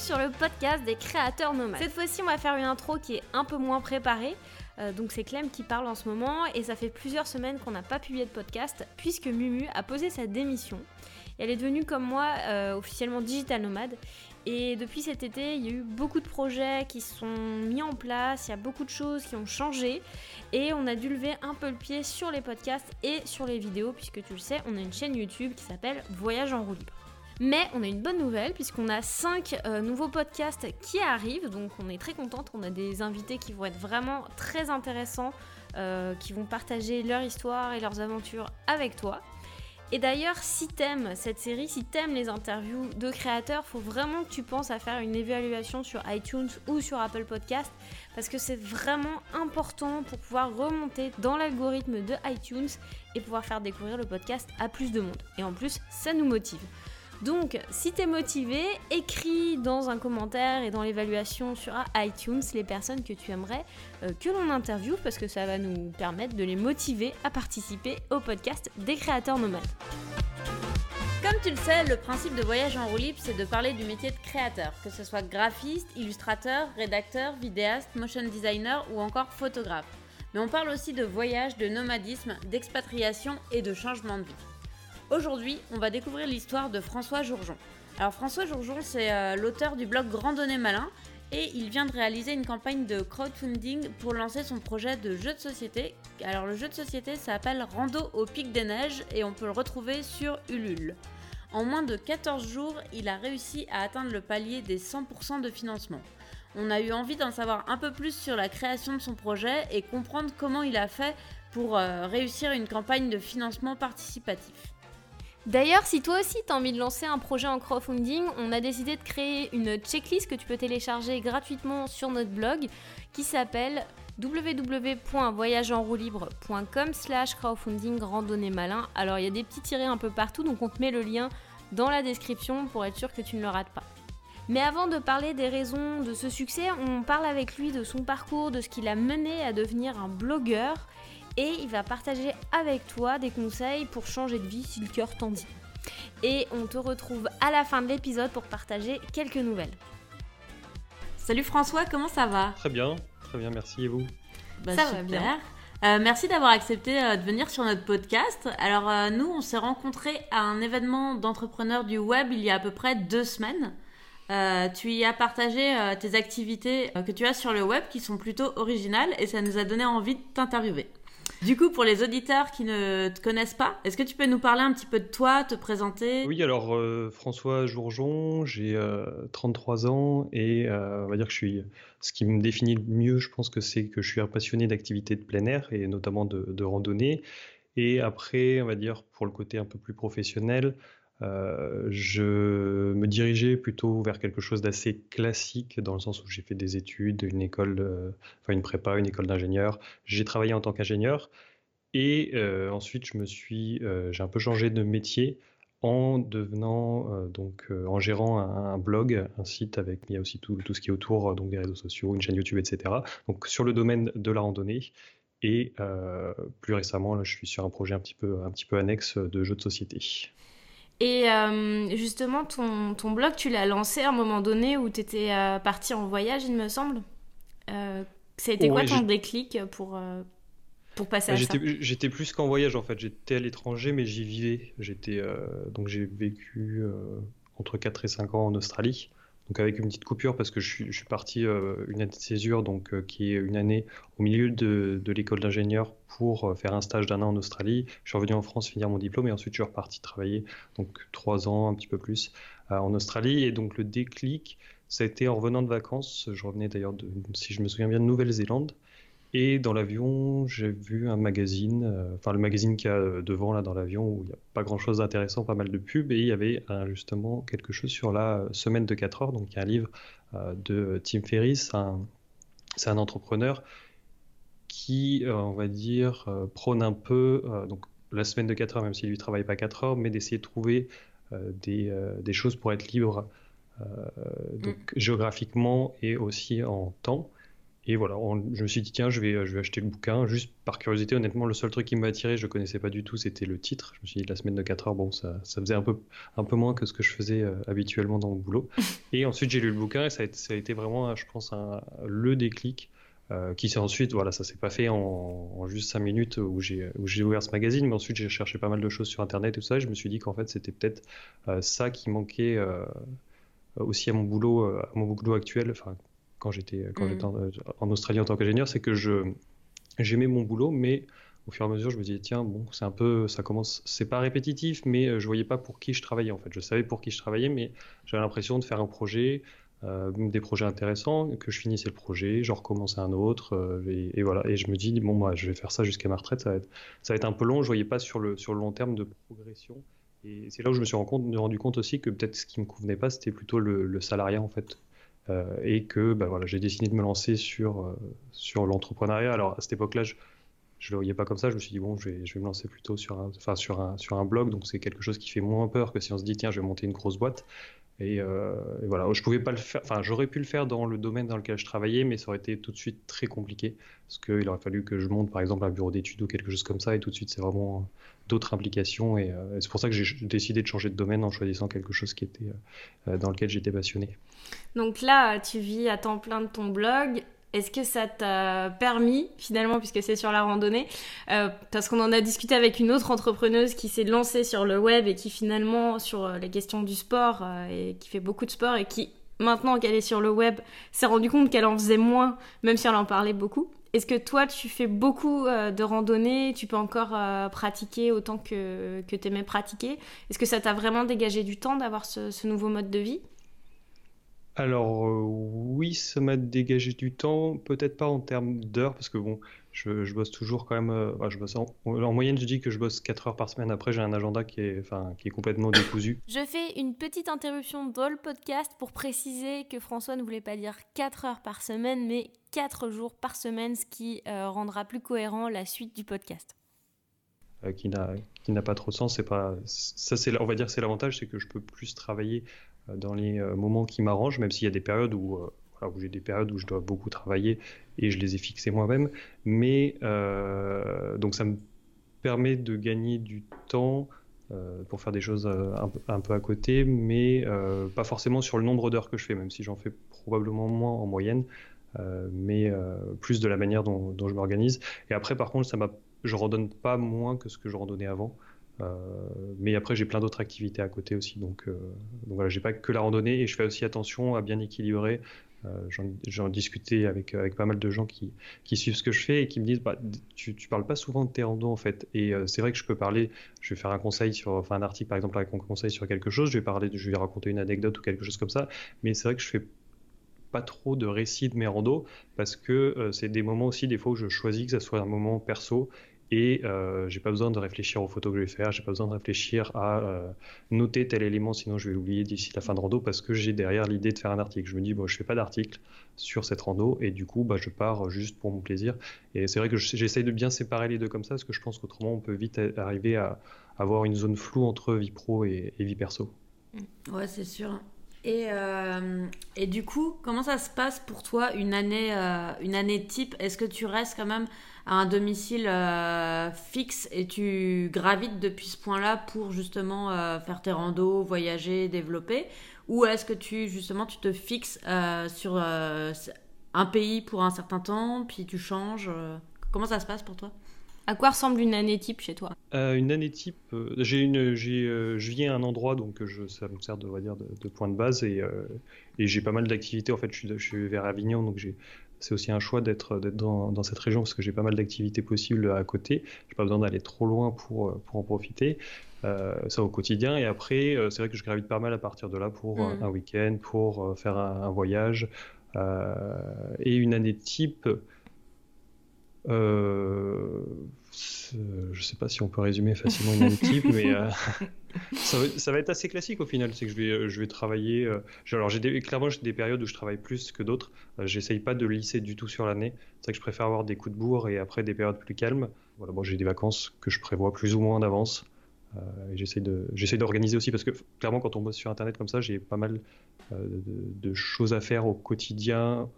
Sur le podcast des créateurs nomades. Cette fois-ci, on va faire une intro qui est un peu moins préparée. Euh, donc c'est Clem qui parle en ce moment et ça fait plusieurs semaines qu'on n'a pas publié de podcast puisque Mumu a posé sa démission. Elle est devenue comme moi euh, officiellement digital nomade et depuis cet été, il y a eu beaucoup de projets qui sont mis en place, il y a beaucoup de choses qui ont changé et on a dû lever un peu le pied sur les podcasts et sur les vidéos puisque tu le sais, on a une chaîne YouTube qui s'appelle Voyage en roue libre. Mais on a une bonne nouvelle puisqu'on a 5 euh, nouveaux podcasts qui arrivent, donc on est très contente. On a des invités qui vont être vraiment très intéressants, euh, qui vont partager leur histoire et leurs aventures avec toi. Et d'ailleurs, si t'aimes cette série, si t'aimes les interviews de créateurs, faut vraiment que tu penses à faire une évaluation sur iTunes ou sur Apple Podcast parce que c'est vraiment important pour pouvoir remonter dans l'algorithme de iTunes et pouvoir faire découvrir le podcast à plus de monde. Et en plus, ça nous motive. Donc, si tu es motivé, écris dans un commentaire et dans l'évaluation sur iTunes les personnes que tu aimerais euh, que l'on interviewe parce que ça va nous permettre de les motiver à participer au podcast des créateurs nomades. Comme tu le sais, le principe de Voyage en roue libre, c'est de parler du métier de créateur, que ce soit graphiste, illustrateur, rédacteur, vidéaste, motion designer ou encore photographe. Mais on parle aussi de voyage, de nomadisme, d'expatriation et de changement de vie. Aujourd'hui, on va découvrir l'histoire de François Jourjon. Alors François Jourjon, c'est euh, l'auteur du blog Randonnée Malin et il vient de réaliser une campagne de crowdfunding pour lancer son projet de jeu de société. Alors le jeu de société s'appelle Rando au pic des neiges et on peut le retrouver sur Ulule. En moins de 14 jours, il a réussi à atteindre le palier des 100% de financement. On a eu envie d'en savoir un peu plus sur la création de son projet et comprendre comment il a fait pour euh, réussir une campagne de financement participatif. D'ailleurs, si toi aussi tu as envie de lancer un projet en crowdfunding, on a décidé de créer une checklist que tu peux télécharger gratuitement sur notre blog qui s'appelle www.voyageenroulibre.com slash crowdfunding randonnée malin. Alors il y a des petits tirés un peu partout, donc on te met le lien dans la description pour être sûr que tu ne le rates pas. Mais avant de parler des raisons de ce succès, on parle avec lui de son parcours, de ce qui l'a mené à devenir un blogueur et il va partager avec toi des conseils pour changer de vie si le cœur t'en dit. Et on te retrouve à la fin de l'épisode pour partager quelques nouvelles. Salut François, comment ça va? Très bien, très bien, merci et vous? Bah, Ça va bien. Euh, merci d'avoir accepté euh, de venir sur notre podcast. Alors euh, nous, on s'est rencontrés à un événement d'entrepreneurs du web il y a à peu près deux semaines. tu y as partagé tes activités que tu as sur le web qui sont plutôt originales et ça nous a donné envie de t'interviewer. Du coup, pour les auditeurs qui ne te connaissent pas, est-ce que tu peux nous parler un petit peu de toi, te présenter? Oui, alors euh, François Jourjon, j'ai 33 euh, ans et euh, on va dire que je suis. Ce qui me définit le mieux, je pense que c'est que je suis un passionné d'activités de plein air et notamment de, de randonnée. Et après, on va dire pour le côté un peu plus professionnel, euh, je me dirigeais plutôt vers quelque chose d'assez classique dans le sens où j'ai fait des études, une école, enfin une prépa, une école d'ingénieur. J'ai travaillé en tant qu'ingénieur et euh, ensuite je me suis, euh, j'ai un peu changé de métier en devenant donc en gérant un, blog, un site avec il y a aussi tout, ce qui est autour donc des réseaux sociaux, une chaîne YouTube, etc. Donc sur le domaine de la randonnée. Et plus récemment, je suis sur un projet un petit peu, un petit peu annexe de jeux de société. Et euh, justement, ton, ton, blog, tu l'as lancé à un moment donné où tu étais euh, parti en voyage, il me semble. Euh, ça a été quoi ton déclic pour, pour passer à ça J'étais plus qu'en voyage en fait. J'étais à l'étranger, mais j'y vivais. J'étais donc j'ai vécu entre 4 et 5 ans en Australie donc avec une petite coupure parce que je suis, parti euh, une année de césure, donc euh, qui est une année au milieu de, l'école d'ingénieur pour euh, faire un stage d'un an en Australie. Je suis revenu en France finir mon diplôme et ensuite je suis reparti travailler donc trois ans, un petit peu plus en Australie. Et donc le déclic, ça a été en revenant de vacances. Je revenais d'ailleurs, si je me souviens bien, de Nouvelle-Zélande. Et dans l'avion, j'ai vu un magazine, euh, enfin le magazine qu'il y a euh, devant là dans l'avion où il n'y a pas grand chose d'intéressant, pas mal de pubs, et il y avait justement quelque chose sur la semaine de 4 heures, donc il y a un livre euh, de Tim Ferriss, c'est un entrepreneur qui, on va dire, prône un peu donc la semaine de 4 heures, même s'il ne travaille pas 4 heures, mais d'essayer de trouver des, des, choses pour être libre donc, mm. géographiquement et aussi en temps. Et voilà, je me suis dit, tiens, je vais, je vais acheter le bouquin, juste par curiosité. Honnêtement, le seul truc qui m'a attiré, je ne connaissais pas du tout, c'était le titre. Je me suis dit, la semaine de 4 heures, bon, ça, ça faisait un peu, un peu moins que ce que je faisais euh, habituellement dans mon boulot. Et ensuite, j'ai lu le bouquin et ça a, ça a été vraiment, je pense, un, le déclic. Euh, qui s'est ensuite, voilà, ça s'est pas fait en, juste 5 minutes où j'ai ouvert ce magazine, mais ensuite j'ai cherché pas mal de choses sur internet et tout ça, et je me suis dit qu'en fait c'était peut-être euh, ça qui manquait aussi à mon boulot, à mon boulot actuel, enfin quand j'étais quand mm. j'étais en, Australie en tant qu'ingénieur, c'est que je j'aimais mon boulot, mais au fur et à mesure, je me disais tiens bon, c'est un peu, ça commence, c'est pas répétitif, mais euh, je voyais pas pour qui je travaillais en fait. Je savais pour qui je travaillais, mais j'avais l'impression de faire un projet, euh, des projets intéressants, que je finissais le projet, j'en recommençais un autre, euh, et, voilà. Et je me dis bon moi, je vais faire ça jusqu'à ma retraite, ça va être, ça va être un peu long. Je voyais pas sur le sur le long terme de progression. Et c'est là où je me suis rendu compte, rendu compte aussi que peut-être ce qui me convenait pas, c'était plutôt le, le salariat en fait. Euh, et que bah, voilà, j'ai décidé de me lancer sur, euh, sur l'entrepreneuriat. Alors à cette époque-là, je ne le voyais pas comme ça. Je me suis dit, bon, je vais, je vais me lancer plutôt sur un, sur un, sur un blog. Donc c'est quelque chose qui fait moins peur que si on se dit, tiens, je vais monter une grosse boîte. Et, euh, voilà, je pouvais pas le faire. Enfin, j'aurais pu le faire dans le domaine dans lequel je travaillais, mais ça aurait été tout de suite très compliqué parce qu'il aurait fallu que je monte, par exemple, un bureau d'études ou quelque chose comme ça, et tout de suite, c'est vraiment d'autres implications. Et, c'est pour ça que j'ai décidé de changer de domaine en choisissant quelque chose qui était dans lequel j'étais passionné. Donc là, tu vis à temps plein de ton blog. Est-ce que ça t'a permis, finalement, puisque c'est sur la randonnée, euh, parce qu'on en a discuté avec une autre entrepreneuse qui s'est lancée sur le web et qui finalement, sur euh, les questions du sport, euh, et qui fait beaucoup de sport et qui, maintenant qu'elle est sur le web, s'est rendue compte qu'elle en faisait moins, même si elle en parlait beaucoup. Est-ce que toi, tu fais beaucoup de randonnées? Tu peux encore pratiquer autant que, que tu aimais pratiquer? Est-ce que ça t'a vraiment dégagé du temps d'avoir ce nouveau mode de vie? Alors euh, oui, ça m'a dégagé du temps, peut-être pas en termes d'heures, parce que bon, je, bosse toujours quand même, euh, je bosse en, moyenne, je dis que je bosse 4 heures par semaine, après j'ai un agenda qui est, enfin, qui est complètement décousu. Je fais une petite interruption dans le podcast pour préciser que François ne voulait pas dire 4 heures par semaine, mais 4 jours par semaine, ce qui euh, rendra plus cohérent la suite du podcast. qui n'a pas trop de sens, c'est pas ça c'est on va dire c'est l'avantage c'est que je peux plus travailler dans les euh, moments qui m'arrangent, même s'il y a des périodes où, euh, où j'ai des périodes où je dois beaucoup travailler et je les ai fixées moi-même. Mais donc ça me permet de gagner du temps pour faire des choses un, peu à côté, mais pas forcément sur le nombre d'heures que je fais, même si j'en fais probablement moins en moyenne, mais plus de la manière dont, je m'organise. Et après, par contre, ça je randonne pas moins que ce que je randonnais avant. Euh, mais après, j'ai plein d'autres activités à côté aussi. Donc, euh, donc voilà, j'ai pas que la randonnée et je fais aussi attention à bien équilibrer. Euh, J'en discutais avec, avec pas mal de gens qui, suivent ce que je fais et qui me disent bah, tu, tu parles pas souvent de tes randos en fait. Et c'est vrai que je peux parler, je vais faire un conseil sur, enfin un article par exemple avec un conseil sur quelque chose, je vais parler, je vais raconter une anecdote ou quelque chose comme ça. Mais c'est vrai que je fais pas trop de récits de mes randos parce que c'est des moments aussi des fois où je choisis que ça soit un moment perso et euh, j'ai pas besoin de réfléchir aux photos que je vais faire, j'ai pas besoin de réfléchir à euh, noter tel élément, sinon je vais l'oublier d'ici la fin de rando parce que j'ai derrière l'idée de faire un article. Je me dis, bon, je fais pas d'article sur cette rando et du coup, bah, je pars juste pour mon plaisir. Et c'est vrai que j'essaye de bien séparer les deux comme ça parce que je pense qu'autrement, on peut vite arriver à avoir une zone floue entre vie pro et, vie perso. Ouais, c'est sûr. Et, euh, et, du coup, comment ça se passe pour toi une année, euh, une année type? Est-ce que tu restes quand même à un domicile euh, fixe et tu gravites depuis ce point-là pour justement euh, faire tes randos, voyager, développer? Ou est-ce que tu justement tu te fixes euh, sur un pays pour un certain temps, puis tu changes Comment ça se passe pour toi? À quoi ressemble une année type chez toi? Une année type, j'ai une, j'ai, je viens à un endroit donc je, ça me sert de, va dire, de, point de base et, et j'ai pas mal d'activités. En fait, je suis, je suis vers Avignon donc j'ai c'est aussi un choix d'être dans, dans, cette région parce que j'ai pas mal d'activités possibles à côté. J'ai pas besoin d'aller trop loin pour, pour en profiter. Euh, ça au quotidien. Et après, euh, c'est vrai que je gravite pas mal à partir de là pour euh, mm. un week-end, pour faire un, voyage. et une année type, euh, je sais pas si on peut résumer facilement une année type, mais ça, va, être assez classique au final. C'est que je vais, euh, je vais travailler. Euh, alors, j'ai des, clairement, j'ai des périodes où je travaille plus que d'autres. Euh, j'essaye pas de lisser du tout sur l'année. C'est vrai que je préfère avoir des coups de bourre et après des périodes plus calmes. Voilà, bon, j'ai des vacances que je prévois plus ou moins d'avance. j'essaie d'organiser aussi parce que clairement, quand on bosse sur Internet comme ça, j'ai pas mal de, choses à faire au quotidien.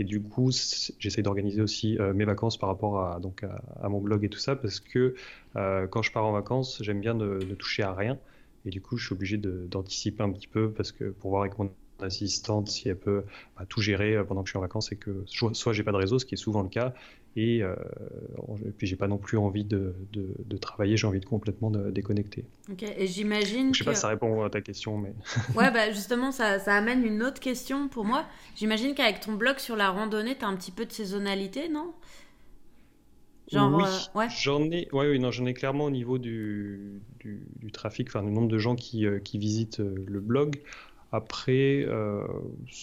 Et du coup, j'essaie d'organiser aussi mes vacances par rapport à, donc à, mon blog et tout ça, parce que quand je pars en vacances, j'aime bien ne, toucher à rien. Et du coup, je suis obligé d'anticiper un petit peu parce que pour voir avec mon assistante si elle peut bah, tout gérer euh, pendant que je suis en vacances et que soit j'ai pas de réseau, ce qui est souvent le cas, et, euh, puis j'ai pas non plus envie de, de, travailler, j'ai envie de complètement de déconnecter. Ok, et j'imagine. Je sais pas si ça répond à ta question, mais. ouais, bah justement, ça, ça, amène une autre question pour moi. J'imagine qu'avec ton blog sur la randonnée, tu as un petit peu de saisonnalité, non? Genre, oui, euh, ouais. j'en ai, ouais, oui, non, j'en ai clairement au niveau du, du, trafic, enfin du nombre de gens qui, qui visitent le blog. Après, euh,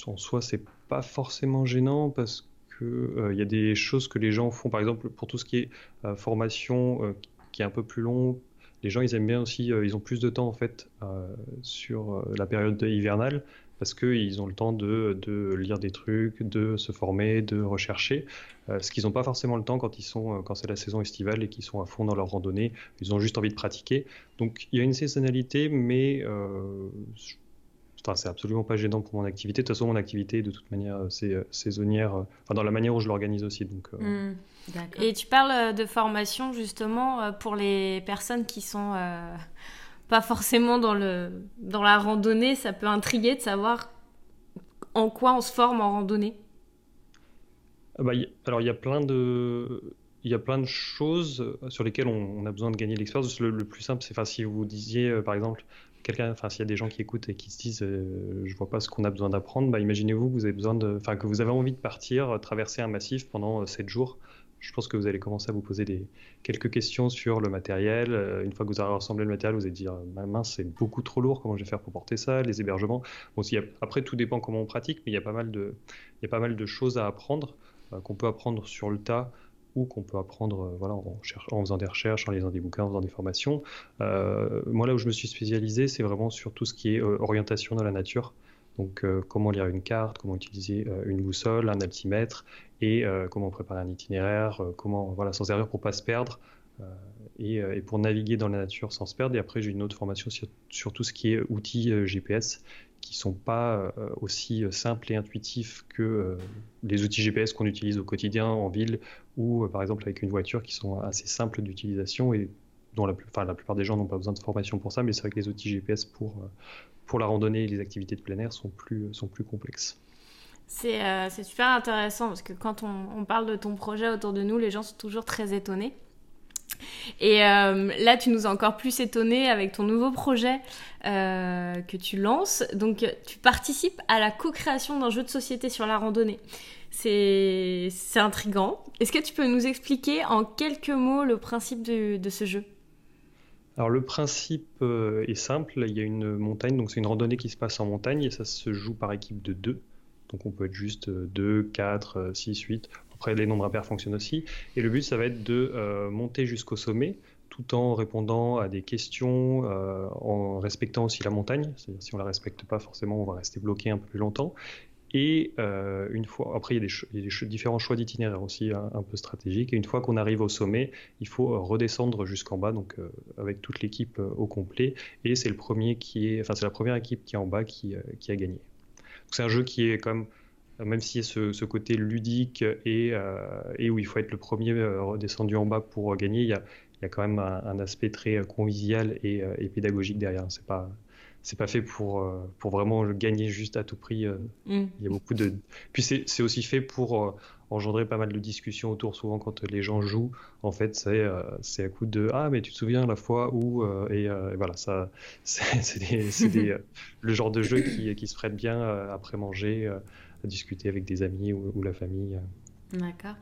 en soi, c'est pas forcément gênant parce euh, il y a des choses que les gens font, par exemple, pour tout ce qui est euh, formation qui est un peu plus long. Les gens, ils aiment bien aussi, ils ont plus de temps en fait sur la période hivernale parce qu'ils ont le temps de, lire des trucs, de se former, de rechercher, ce qu'ils n'ont pas forcément le temps quand ils sont quand c'est la saison estivale et qu'ils sont à fond dans leur randonnée. Ils ont juste envie de pratiquer. Donc il y a une saisonnalité, mais c'est absolument pas gênant pour mon activité. De toute façon, mon activité, de toute manière, euh, c'est euh, saisonnière, euh, enfin, dans la manière où je l'organise aussi. Donc, hmm, Et tu parles de formation justement pour les personnes qui sont pas forcément dans, le, dans la randonnée. Ça peut intriguer de savoir en quoi on se forme en randonnée? Ah bah, alors, il y a plein de il y a plein de choses sur lesquelles on, a besoin de gagner l'expérience. Le, le, plus simple, c'est enfin, si vous disiez, par exemple, enfin s'il y a des gens qui écoutent et qui se disent euh, je vois pas ce qu'on a besoin d'apprendre, bah, imaginez-vous que vous avez besoin enfin que vous avez envie de partir euh, traverser un massif pendant 7 euh, jours. Je pense que vous allez commencer à vous poser des, quelques questions sur le matériel. une fois que vous aurez rassemblé le matériel, vous allez dire mince, c'est beaucoup trop lourd, comment je vais faire pour porter ça, les hébergements? Bon, après, tout dépend comment on pratique, mais il y a pas mal de, il y a pas mal de choses à apprendre qu'on peut apprendre sur le tas ou qu'on peut apprendre euh, voilà, en, en, faisant des recherches, en lisant des bouquins, en faisant des formations. Euh, moi, là où je me suis spécialisé, c'est vraiment sur tout ce qui est euh, orientation dans la nature. Donc, comment lire une carte, comment utiliser une boussole, un altimètre, et comment préparer un itinéraire, comment voilà, s'en servir pour pas se perdre. Et, pour naviguer dans la nature sans se perdre. Et après, j'ai une autre formation sur, tout ce qui est outils GPS qui sont pas euh, aussi euh, simples et intuitifs que euh, les outils GPS qu'on utilise au quotidien en ville ou par exemple avec une voiture qui sont assez simples d'utilisation et dont la, la plupart des gens n'ont pas besoin de formation pour ça, mais c'est vrai que les outils GPS pour, pour la randonnée et les activités de plein air sont plus, sont plus complexes. C'est super intéressant parce que quand on, parle de ton projet autour de nous, les gens sont toujours très étonnés. Et euh, là, tu nous as encore plus étonné avec ton nouveau projet euh, que tu lances. Donc, tu participes à la co-création d'un jeu de société sur la randonnée. C'est intrigant. Est-ce que tu peux nous expliquer en quelques mots le principe de, de ce jeu? Alors le principe euh, est simple, il y a une montagne, donc c'est une randonnée qui se passe en montagne et ça se joue par équipe de deux. Donc on peut être juste 2, 4, 6, 8. Après, les nombres impairs fonctionnent aussi. Et le but, ça va être de euh, monter jusqu'au sommet tout en répondant à des questions, euh, en respectant aussi la montagne. C'est-à-dire, si on la respecte pas, forcément, on va rester bloqué un peu plus longtemps. Et euh, une fois, après, il y a des, différents choix d'itinéraire aussi hein, un, peu stratégiques. Et une fois qu'on arrive au sommet, il faut redescendre jusqu'en bas, donc avec toute l'équipe au complet. Et c'est le premier qui est, enfin, c'est la première équipe qui est en bas qui, qui a gagné. C'est un jeu qui est quand même même si ce, ce côté ludique et, euh, et, où il faut être le premier euh, redescendu en bas pour gagner, il y a, il y a quand même un, aspect très convivial et, euh, et pédagogique derrière. C'est pas c'est pas fait pour, pour vraiment gagner juste à tout prix. Mm. Il y a beaucoup de. Puis c'est aussi fait pour engendrer pas mal de discussions autour. Souvent, quand les gens jouent, en fait, c'est c'est à coup de Ah, mais tu te souviens la fois où. et, voilà, ça, c'est le genre de jeu qui, qui se prête bien après manger discuter avec des amis ou, la famille. D'accord.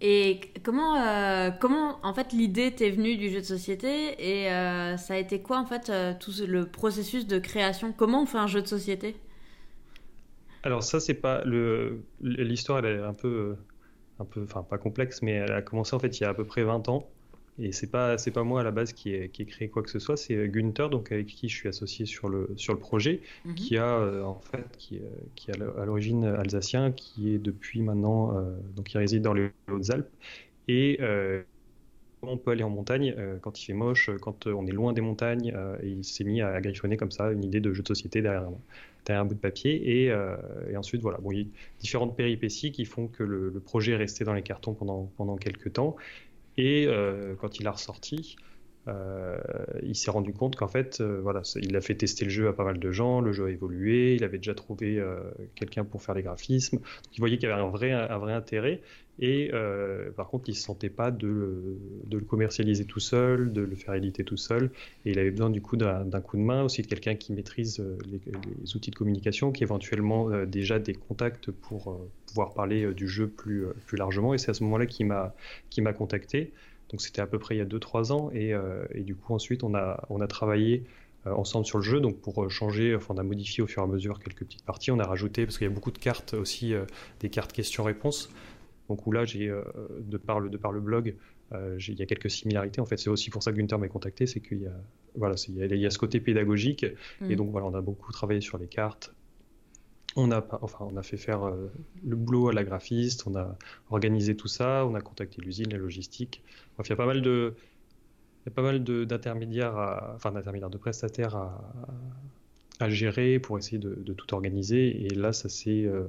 Et comment, euh, comment en fait l'idée t'est venue du jeu de société et euh, ça a été quoi en fait euh, tout le processus de création? Comment on fait un jeu de société? Alors ça c'est pas le l'histoire elle est un peu un peu enfin pas complexe mais elle a commencé en fait il y a à peu près 20 ans et c'est pas c'est pas moi à la base qui ai, qui créé quoi que ce soit, c'est euh, Gunther donc avec qui je suis associé sur le sur le projet, mhm. qui a euh, en fait qui, euh, qui est à l'origine alsacien, qui est depuis maintenant donc il réside dans les Hautes-Alpes et on peut aller en montagne quand il fait moche, quand on est loin des montagnes. et il s'est mis à, griffonner comme ça une idée de jeu de société derrière, derrière un bout de papier. Et, ensuite, voilà, bon, il y a différentes péripéties qui font que le, le, projet est resté dans les cartons pendant, pendant quelques temps. Et quand il a ressorti, euh, il s'est rendu compte qu'en fait, euh, voilà, il a fait tester le jeu à pas mal de gens, le jeu a évolué, il avait déjà trouvé euh, quelqu'un pour faire les graphismes, il voyait qu'il y avait un vrai, intérêt, et par contre, il ne se sentait pas de, le commercialiser tout seul, de le faire éditer tout seul, et il avait besoin du coup d'un coup de main, aussi de quelqu'un qui maîtrise les, outils de communication, qui éventuellement déjà des contacts pour pouvoir parler du jeu plus largement, et c'est à ce moment-là qu'il m'a contacté. Donc c'était à peu près il y a 2-3 ans. Euh, et, du coup, ensuite, on a, on a travaillé euh, ensemble sur le jeu. Donc pour euh, changer, enfin, on a modifié au fur et à mesure quelques petites parties. On a rajouté, parce qu'il y a beaucoup de cartes aussi, des cartes questions-réponses. Donc où là, j'ai, de, par le, de par le blog, il y a quelques similarités. En fait, c'est aussi pour ça que Gunther m'a contacté, c'est qu'il y a, voilà, il y, a, ce côté pédagogique. Et mm. donc voilà, on a beaucoup travaillé sur les cartes, on a, fait faire euh, le boulot à la graphiste, on a organisé tout ça, on a contacté l'usine, la logistique. il y a pas mal de, il y a pas mal d'intermédiaires, enfin d'intermédiaires, de prestataires à, gérer pour essayer de, tout organiser. Et là, euh,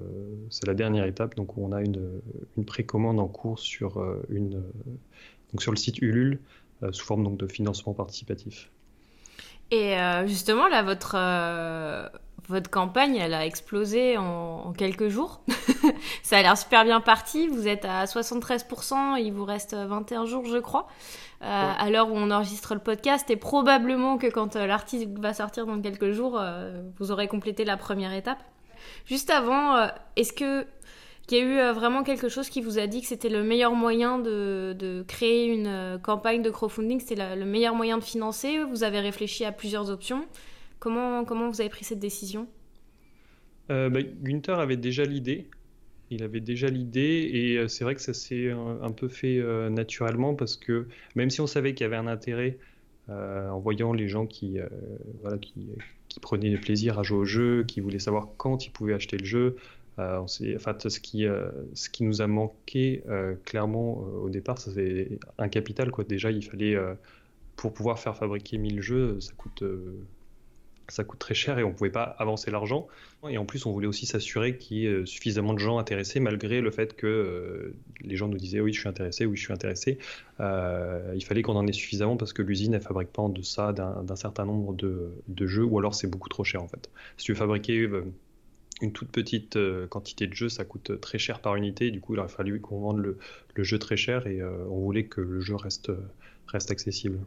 c'est la dernière étape. Donc, on a une, une précommande en cours sur euh, le site Ulule sous forme de financement participatif. Et justement, là, votre votre campagne, elle a explosé en, quelques jours. ça a l'air super bien parti. Vous êtes à 73%, il vous reste 21 jours, je crois, euh, à l'heure où on enregistre le podcast. Et probablement que quand euh, l'artiste va sortir dans quelques jours, euh, vous aurez complété la première étape. Juste avant, est-ce que qu'il y a eu vraiment quelque chose qui vous a dit que c'était le meilleur moyen de, créer une campagne de crowdfunding, c'était le meilleur moyen de financer? Vous avez réfléchi à plusieurs options Comment, vous avez pris cette décision? Euh, bah, Gunther avait déjà l'idée. Il avait déjà l'idée et euh, c'est vrai que ça s'est un, peu fait euh, naturellement parce que même si on savait qu'il y avait un intérêt en voyant les gens qui, prenaient plaisir à jouer au jeu, qui voulaient savoir quand ils pouvaient acheter le jeu, enfin, ce, qui, ce qui nous a manqué clairement au départ, c'est un capital. Quoi. Déjà, il fallait, pour pouvoir faire fabriquer 1000 jeux, ça coûte ça coûte très cher et on ne pouvait pas avancer l'argent. Et en plus, on voulait aussi s'assurer qu'il y ait euh, suffisamment de gens intéressés, malgré le fait que euh, les gens nous disaient oui, je suis intéressé, oui, je suis intéressé. Euh, il fallait qu'on en ait suffisamment parce que l'usine, elle fabrique pas en deçà d'un certain nombre de, jeux, ou alors c'est beaucoup trop cher en fait. Si tu veux fabriquer une toute petite quantité de jeux, ça coûte très cher par unité. Du coup, il aurait fallu qu'on vende le, jeu très cher et on voulait que le jeu reste, reste accessible.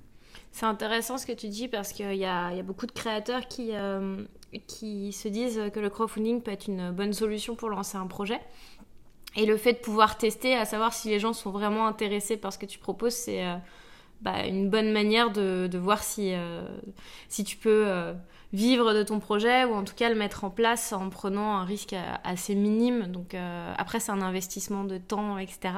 C'est intéressant ce que tu dis parce qu'il y a, beaucoup de créateurs qui, euh, qui se disent que le crowdfunding peut être une bonne solution pour lancer un projet. Et le fait de pouvoir tester, à savoir si les gens sont vraiment intéressés par ce que tu proposes, c'est euh, bah, une bonne manière de, voir euh, si tu peux vivre de ton projet ou en tout cas le mettre en place en prenant un risque assez minime. Donc après, c'est un investissement de temps, etc.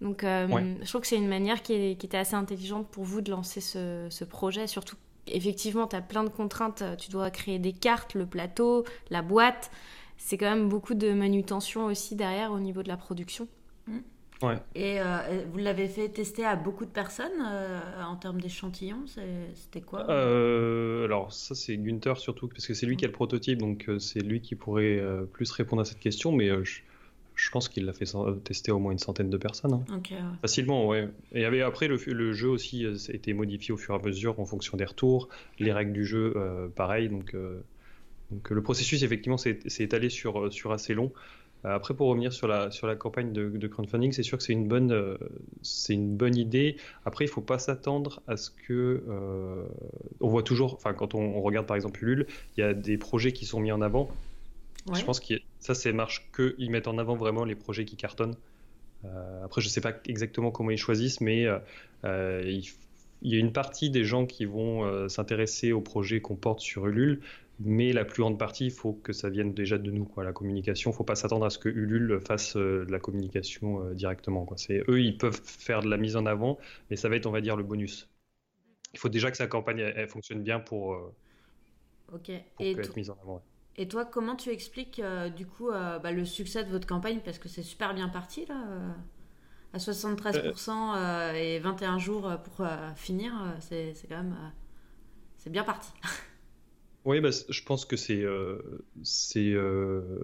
Donc, euh, je trouve que c'est une manière qui, était assez intelligente pour vous de lancer ce, projet. Surtout, effectivement, tu as plein de contraintes. Tu dois créer des cartes, le plateau, la boîte. C'est quand même beaucoup de manutention aussi derrière au niveau de la production. Mm. Ouais. Et euh, vous l'avez fait tester à beaucoup de personnes euh, en termes d'échantillons C'était quoi Alors, ça, c'est Gunther surtout, parce que c'est lui qui a le prototype, donc c'est lui qui pourrait plus répondre à cette question. Mais je je pense qu'il l'a fait tester au moins une centaine de personnes. Hein. Facilement, ouais. Et avait, après, le, le, jeu aussi euh, a été modifié au fur et à mesure en fonction des retours. Les règles du jeu, euh, pareil. Donc, euh, donc le processus, effectivement, s'est étalé sur, sur assez long. Après, pour revenir sur la, sur la campagne de, crowdfunding, c'est sûr que c'est une, bonne, c'est une bonne idée. Après, il ne faut pas s'attendre à ce que. on voit toujours, enfin, quand on, on, regarde par exemple Ulule, il y a des projets qui sont mis en avant je pense que ça, c'est marche qu'ils mettent en avant vraiment les projets qui cartonnent. Euh, après, je ne sais pas exactement comment ils choisissent, mais euh, euh, il, y a une partie des gens qui vont s'intéresser aux projets qu'on porte sur Ulule, mais la plus grande partie, il faut que ça vienne déjà de nous, quoi, la communication. Il ne faut pas s'attendre à ce que Ulule fasse de la communication directement. Quoi. eux, ils peuvent faire de la mise en avant, mais ça va être, on va dire, le bonus. Il faut déjà que sa campagne elle, fonctionne bien pour, Ok. Et être mise en avant. Et toi, comment tu expliques euh, du coup euh, bah, le succès de votre campagne? Parce que c'est super bien parti là. Euh, à 73% et 21 jours pour finir, c'est quand même c'est bien parti. Oui, bah, je pense que c'est c'est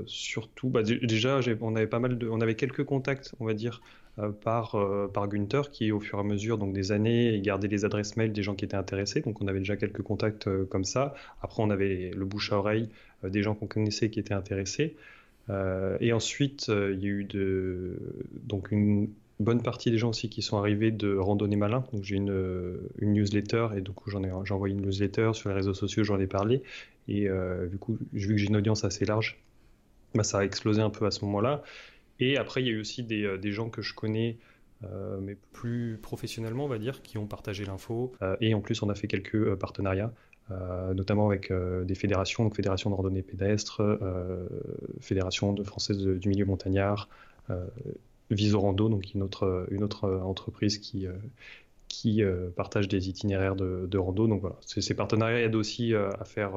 surtout bah, déjà on avait pas mal de on avait quelques contacts on va dire euh, par, euh, par Gunther qui, au fur et à mesure donc, des années, gardait les adresses mail des gens qui étaient intéressés. Donc on avait déjà quelques contacts euh, comme ça. Après, on avait le bouche à oreille des gens qu'on connaissait qui étaient intéressés. et ensuite, il y a eu donc une bonne partie des gens aussi qui sont arrivés de Randonnée Malin. J'ai une, newsletter et du coup j'en ai, j'ai envoyé une newsletter sur les réseaux sociaux, j'en ai parlé. Et du coup, vu que j'ai une audience assez large, bah, ça a explosé un peu à ce moment-là. Et après, il y a eu aussi des, euh, des gens que je connais, euh, mais plus professionnellement, on va dire, qui ont partagé l'info. Euh, et en plus, on a fait quelques partenariats. Notamment avec des fédérations, donc Fédération de randonnée pédestre, Fédération de française du milieu montagnard, Visorando, donc une autre, une autre entreprise qui, qui partage des itinéraires de, de rando. Donc voilà, ces partenariats aident aussi à, faire,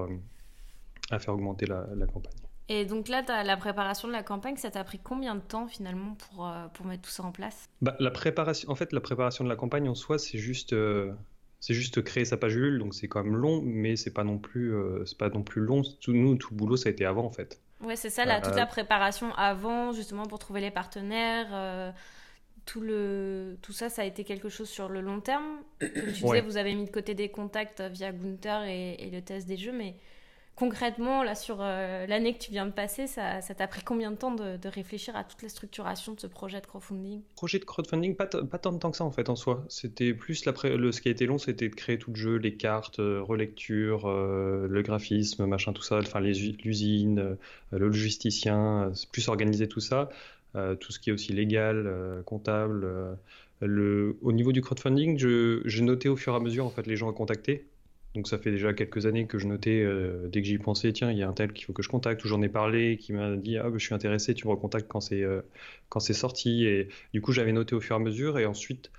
à faire augmenter la, la campagne. Et donc là, as la préparation de la campagne, ça t'a pris combien de temps finalement pour, euh, pour mettre tout ça en place? Bah, la préparation, En fait, la préparation de la campagne en soi, c'est juste, euh, c'est juste créer sa page Ulule, donc c'est quand même long, mais c'est pas non plus, euh, c'est pas non plus long. Tout, nous, tout le boulot, ça a été avant en fait. Ouais, c'est ça, là, toute la préparation avant, justement pour trouver les partenaires. Tout, le... tout ça, ça a été quelque chose sur le long terme. Comme tu disais, vous avez mis de côté des contacts via Gunther et, et le test des jeux, mais concrètement, là, sur euh, l'année que tu viens de passer, ça t'a pris combien de temps de, réfléchir à toute la structuration de ce projet de crowdfunding? Projet de crowdfunding, pas, tant de temps que ça en fait en soi. C'était plus le, ce qui a été long, c'était de créer tout le jeu, les cartes, euh, relecture, euh, le graphisme, machin, tout ça, enfin l'usine, le logisticien, plus organiser tout ça, tout ce qui est aussi légal, comptable. Le, au niveau du crowdfunding, j'ai noté au fur et à mesure en fait les gens à contacter. Donc ça fait déjà quelques années que je notais, euh, dès que j'y pensais, tiens, il y a un tel qu'il faut que je contacte, ou j'en ai parlé, qui m'a dit, ah, bah, je suis intéressé, tu me recontactes quand c'est euh, quand c'est sorti. Et du coup, j'avais noté au fur et à mesure, et ensuite,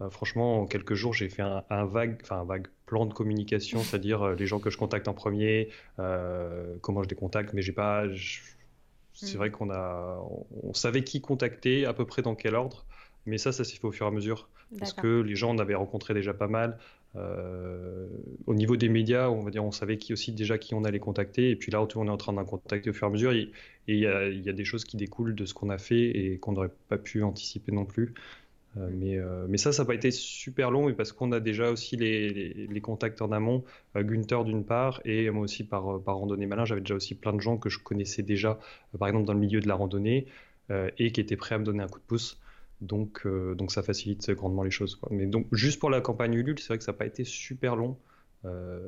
euh, franchement, en quelques jours, j'ai fait un, vague, enfin un vague plan de communication, c'est-à-dire les gens que je contacte en premier, comment je les contacte, mais j'ai pas. C'est mm. vrai qu'on a, on savait qui contacter, à peu près dans quel ordre, mais ça, ça s'est fait au fur et à mesure, parce que les gens, on avait rencontré déjà pas mal. Euh, au niveau des médias, on va dire, on savait qui aussi déjà qui on allait contacter, et puis là, on est en train d'en contacter au fur et à mesure, et il y, a des choses qui découlent de ce qu'on a fait et qu'on n'aurait pas pu anticiper non plus. Euh, mais, euh, mais, ça, ça n'a pas été super long, mais parce qu'on a déjà aussi les, les, contacts en amont. Gunther d'une part, et moi aussi par, par randonnée malin, j'avais déjà aussi plein de gens que je connaissais déjà, par exemple dans le milieu de la randonnée, et qui étaient prêts à me donner un coup de pouce. Donc, euh, donc ça facilite grandement les choses. Mais donc, juste pour la campagne Ulule, c'est vrai que ça n'a pas été super long. Euh,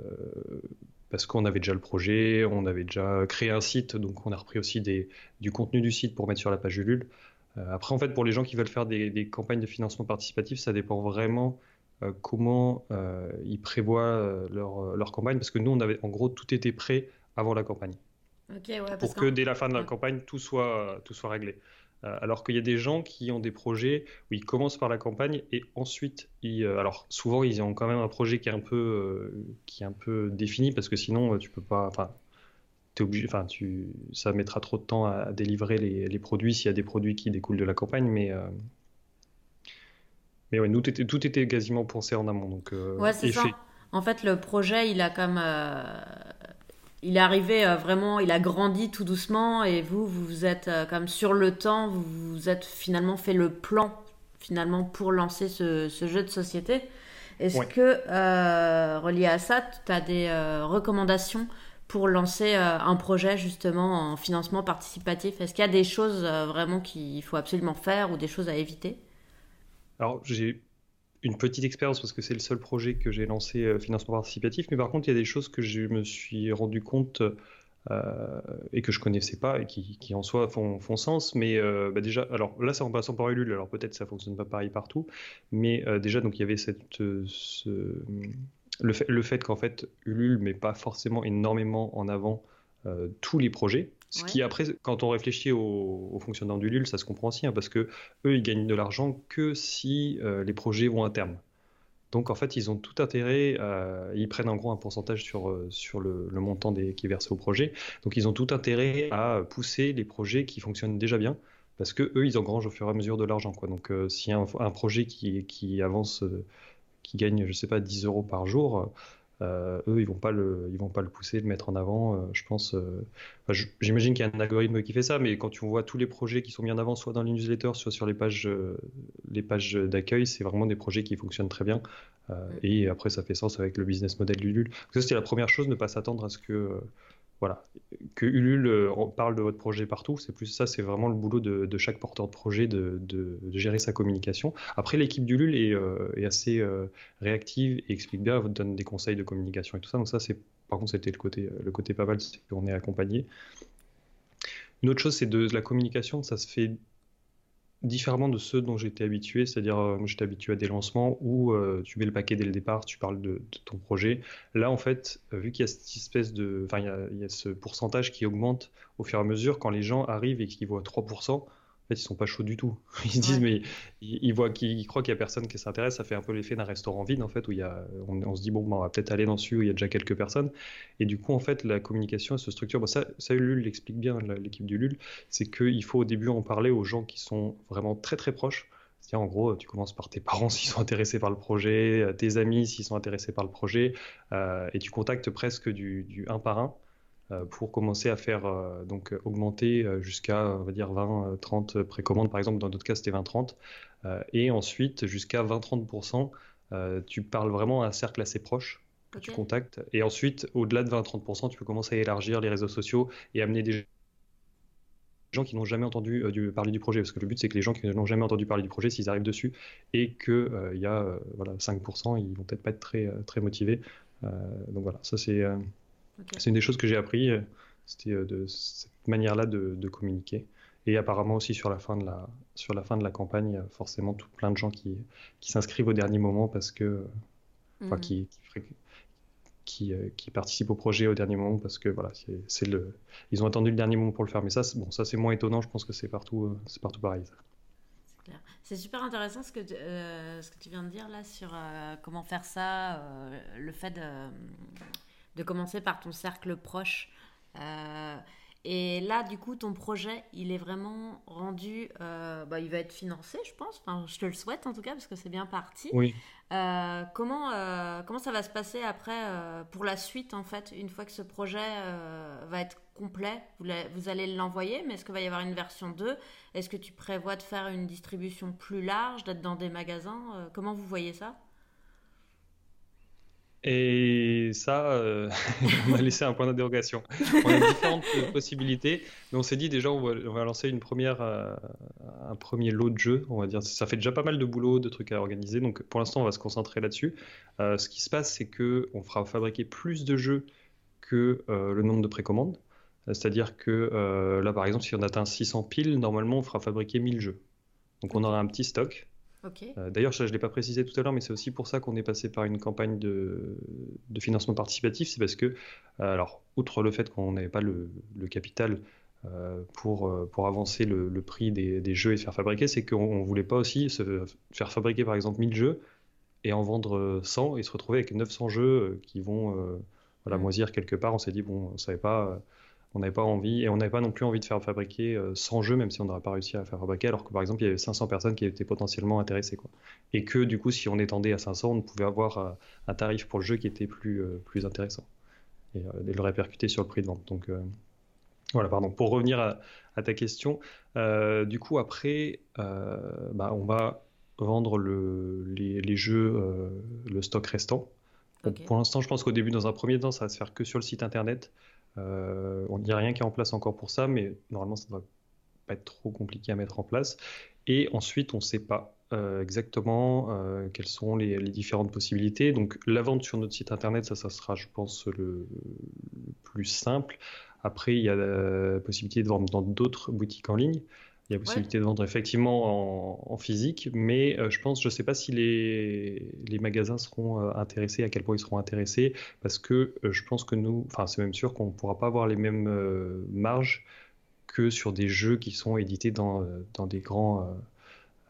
parce qu'on avait déjà le projet, on avait déjà créé un site, donc on a repris aussi des, du contenu du site pour mettre sur la page Ulule. Euh, après, en fait, pour les gens qui veulent faire des, campagnes de financement participatif, ça dépend vraiment comment ils prévoient leur, leur, campagne, parce que nous, on avait, en gros, tout était prêt avant la campagne. pour que dès la fin de la campagne, tout soit, tout soit réglé. Euh, alors qu'il y a des gens qui ont des projets où ils commencent par la campagne et ensuite, ils, euh, alors souvent ils ont quand même un projet qui est un peu, euh, qui est un peu défini parce que sinon tu peux pas, enfin, es obligé, enfin, tu, ça mettra trop de temps à, délivrer les, produits s'il y a des produits qui découlent de la campagne, mais mais ouais, nous, tout était quasiment pensé en amont. Donc, ouais, c'est ça. En fait, le projet, il a comme il est arrivé euh, vraiment, il a grandi tout doucement et vous, vous êtes euh, comme sur le temps, vous vous êtes finalement fait le plan finalement pour lancer ce, jeu de société. Est-ce que, euh, relié à ça, tu as des recommandations pour lancer un projet justement en financement participatif? Est-ce qu'il y a des choses vraiment qu'il faut absolument faire ou des choses à éviter? Alors, j'ai une petite expérience parce que c'est le seul projet que j'ai lancé euh, financement participatif. Mais par contre, il y a des choses que je me suis rendu compte euh, et que je connaissais pas et qui, en soi font, sens. Mais euh, bah déjà, alors là, c'est en passant par Ulule. Alors peut-être ça fonctionne pas pareil partout, mais déjà, donc il y avait cette, ce, le fait, le fait qu'en fait Ulule met pas forcément énormément en avant tous les projets. Ce qui après, quand on réfléchit au, fonctionnement du LUL, ça se comprend aussi, hein, parce que eux, ils gagnent de l'argent que si euh, les projets vont à terme. Donc en fait, ils ont tout intérêt, ils prennent en gros un pourcentage sur, euh, sur le, montant des, qui est versé au projet. Donc ils ont tout intérêt à pousser les projets qui fonctionnent déjà bien, parce que eux, ils engrangent au fur et à mesure de l'argent. Quoi. Donc, s'il y a un, projet qui, qui avance, qui gagne, je sais pas, 10 euros par jour, euh, eux, ils vont pas le, ils vont pas le pousser, le mettre en avant. Euh, je pense. Euh, j'imagine qu'il y a un algorithme qui fait ça, mais quand tu vois tous les projets qui sont mis en avant, soit dans les newsletters, soit sur les pages, les pages d'accueil, c'est vraiment des projets qui fonctionnent très bien. et après, ça fait sens avec le business model d'Ulule. Ça, c'était la première chose, ne pas s'attendre à ce que voilà. Que Ulule euh, parle de votre projet partout, c'est plus ça, c'est vraiment le boulot de, chaque porteur de projet de, gérer sa communication. Après, l'équipe d'Ulule est, euh, assez euh, réactive et explique bien, vous donne des conseils de communication et tout ça. Donc ça, c'est par contre, c'était le côté, le pas mal, c'est qu'on est accompagné. Une autre chose, c'est de la communication, ça se fait différemment de ceux dont j'étais habitué, c'est-à-dire euh, j'étais habitué à des lancements où euh, tu mets le paquet dès le départ, tu parles de, ton projet. Là, en fait, euh, vu qu'il y a cette espèce de, enfin, il y, a, ce pourcentage qui augmente au fur et à mesure quand les gens arrivent et qu'ils voient 3%, fait, ils sont pas chauds du tout. Ils se disent, mais ils, voient qu'ils croient qu'il y a personne qui s'intéresse. Ça fait un peu l'effet d'un restaurant vide, en fait, où il y a, on, se dit, bon, bah, on va peut-être aller dans celui où il y a déjà quelques personnes. Et du coup, en fait, la communication se structure. Bon, ça, ça, Ulule l'explique bien, l'équipe du LUL, c'est qu'il faut au début en parler aux gens qui sont vraiment très très proches. C'est-à-dire, en gros, tu commences par tes parents s'ils sont intéressés par le projet, tes amis s'ils sont intéressés par le projet, euh, et tu contactes presque du, du un par un. Euh, pour commencer à faire euh, donc augmenter euh, jusqu'à on va dire 20 30 précommandes. Par exemple dans d'autres cas c'était 20 30 et ensuite jusqu'à 20 30% tu parles vraiment à un cercle assez proche. Que tu contactes. Et ensuite au-delà de 20 30% tu peux commencer à élargir les réseaux sociaux et amener des gens qui n'ont jamais entendu parler du projet, parce que le but c'est que les gens qui n'ont jamais entendu parler du projet, s'ils arrivent dessus et qu'il il y a voilà, 5%, ils vont peut-être pas être très, très motivés. donc voilà, ça c'est c'est une des choses que j'ai appris, euh, c'était euh, de cette manière-là de, communiquer. Et apparemment aussi sur la fin de la, sur la, fin de la campagne, il y a forcément tout plein de gens qui, qui s'inscrivent au dernier moment parce que, enfin, mhm. qui, qui, euh, qui, participent au projet au dernier moment parce que voilà, c'est le, ils ont attendu le dernier moment pour le faire. Mais ça, bon, ça c'est moins étonnant. Je pense que c'est partout, c'est partout pareil. C'est super intéressant ce que, tu, ce que tu viens de dire là sur comment faire ça, le fait de de commencer par ton cercle proche. Euh, et là, du coup, ton projet, il est vraiment rendu, euh, bah, il va être financé, je pense. Enfin, je te le souhaite en tout cas, parce que c'est bien parti. Oui. Euh, comment, comment ça va se passer après pour la suite, en fait, une fois que ce projet va être complet? Vous, vous allez l'envoyer, mais est-ce qu'il va y avoir une version 2 Est-ce que tu prévois de faire une distribution plus large, d'être dans des magasins? Comment vous voyez ça? Et ça, euh, on a laissé un point d'interrogation. On a différentes possibilités, mais on s'est dit déjà, on va, lancer une première, euh, un premier lot de jeux. On va dire, ça fait déjà pas mal de boulot, de trucs à organiser. Donc pour l'instant, on va se concentrer là-dessus. Euh, ce qui se passe, c'est que on fera fabriquer plus de jeux que le nombre de précommandes. C'est-à-dire que là, par exemple, si on atteint 600 piles, normalement, on fera fabriquer 1000 jeux. Donc on aura un petit stock. Euh, d'ailleurs, je ne l'ai pas précisé tout à l'heure, mais c'est aussi pour ça qu'on est passé par une campagne de, financement participatif. C'est parce que, euh, alors, outre le fait qu'on n'avait pas le, capital euh, pour, pour avancer le, prix des, jeux et se faire fabriquer, c'est qu'on ne voulait pas aussi se faire fabriquer par exemple 1000 jeux et en vendre 100 et se retrouver avec 900 jeux qui vont voilà, moisir quelque part. On s'est dit, bon, on ne savait pas on n'avait pas envie, et on n'avait pas non plus envie de faire fabriquer 100 euh, jeux, même si on n'aurait pas réussi à faire fabriquer, alors que par exemple, il y avait 500 personnes qui étaient potentiellement intéressées. Quoi. Et que du coup, si on étendait à 500, on pouvait avoir euh, un tarif pour le jeu qui était plus, euh, plus intéressant, et, le répercuter sur le prix de vente. Donc voilà, pardon. Pour revenir à, ta question, du coup, après, bah, on va vendre le, les, jeux, le stock restant. pour l'instant, je pense qu'au début, dans un premier temps, ça va se faire que sur le site internet. Euh, on n'y a rien qui est en place encore pour ça, mais normalement, ça ne va pas être trop compliqué à mettre en place. Et ensuite, on ne sait pas euh, exactement euh, quelles sont les, différentes possibilités. Donc, la vente sur notre site internet, ça, ça sera, je pense, le, plus simple. Après, il y a la possibilité de vendre dans d'autres boutiques en ligne. Il y a possibilité de vendre effectivement en, physique, mais euh, je pense, je ne sais pas si les, les magasins seront euh, intéressés, à quel point ils seront intéressés, parce que euh, je pense que nous, enfin c'est même sûr qu'on ne pourra pas avoir les mêmes marges que sur des jeux qui sont édités dans, dans des grands